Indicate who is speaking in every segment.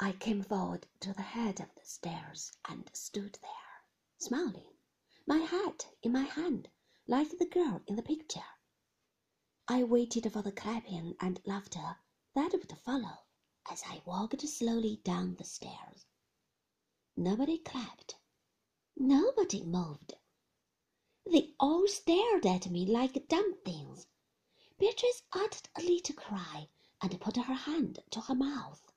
Speaker 1: I came forward to the head of the stairs and stood there, smiling, my hat in my hand, like the girl in the picture. I waited for the clapping and laughter that would follow as I walked slowly down the stairs. Nobody clapped. Nobody moved. They all stared at me like dumb things. Beatrice uttered a little cry and put her hand to her mouth.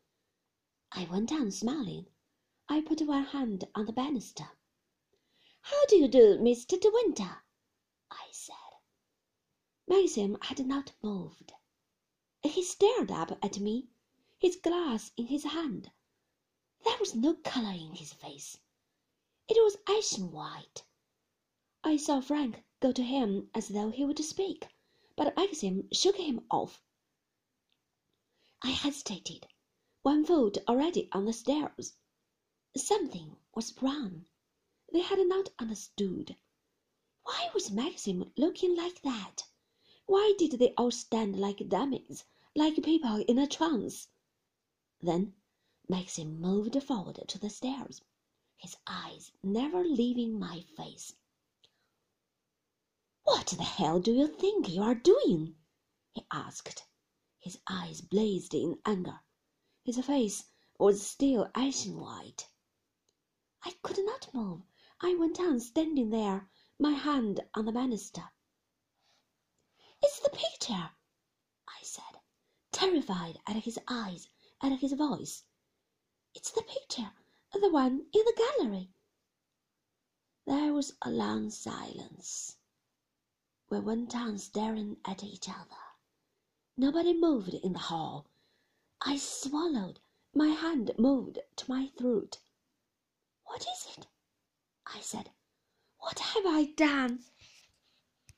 Speaker 1: I went on smiling. I put one hand on the banister. How do you do, Mr. De Winter? I said. Maxim had not moved. He stared up at me, his glass in his hand. There was no color in his face. It was ashen white. I saw Frank go to him as though he would speak, but Maxim shook him off. I hesitated one foot already on the stairs. Something was wrong. They had not understood. Why was Maxim looking like that? Why did they all stand like dummies, like people in a trance? Then Maxim moved forward to the stairs, his eyes never leaving my face. What the hell do you think you are doing? he asked. His eyes blazed in anger. His face was still ashen white. I could not move. I went on standing there, my hand on the banister. It's the picture, I said, terrified at his eyes, at his voice. It's the picture, the one in the gallery. There was a long silence. We went on staring at each other. Nobody moved in the hall. I swallowed. My hand moved to my throat. What is it? I said. What have I done?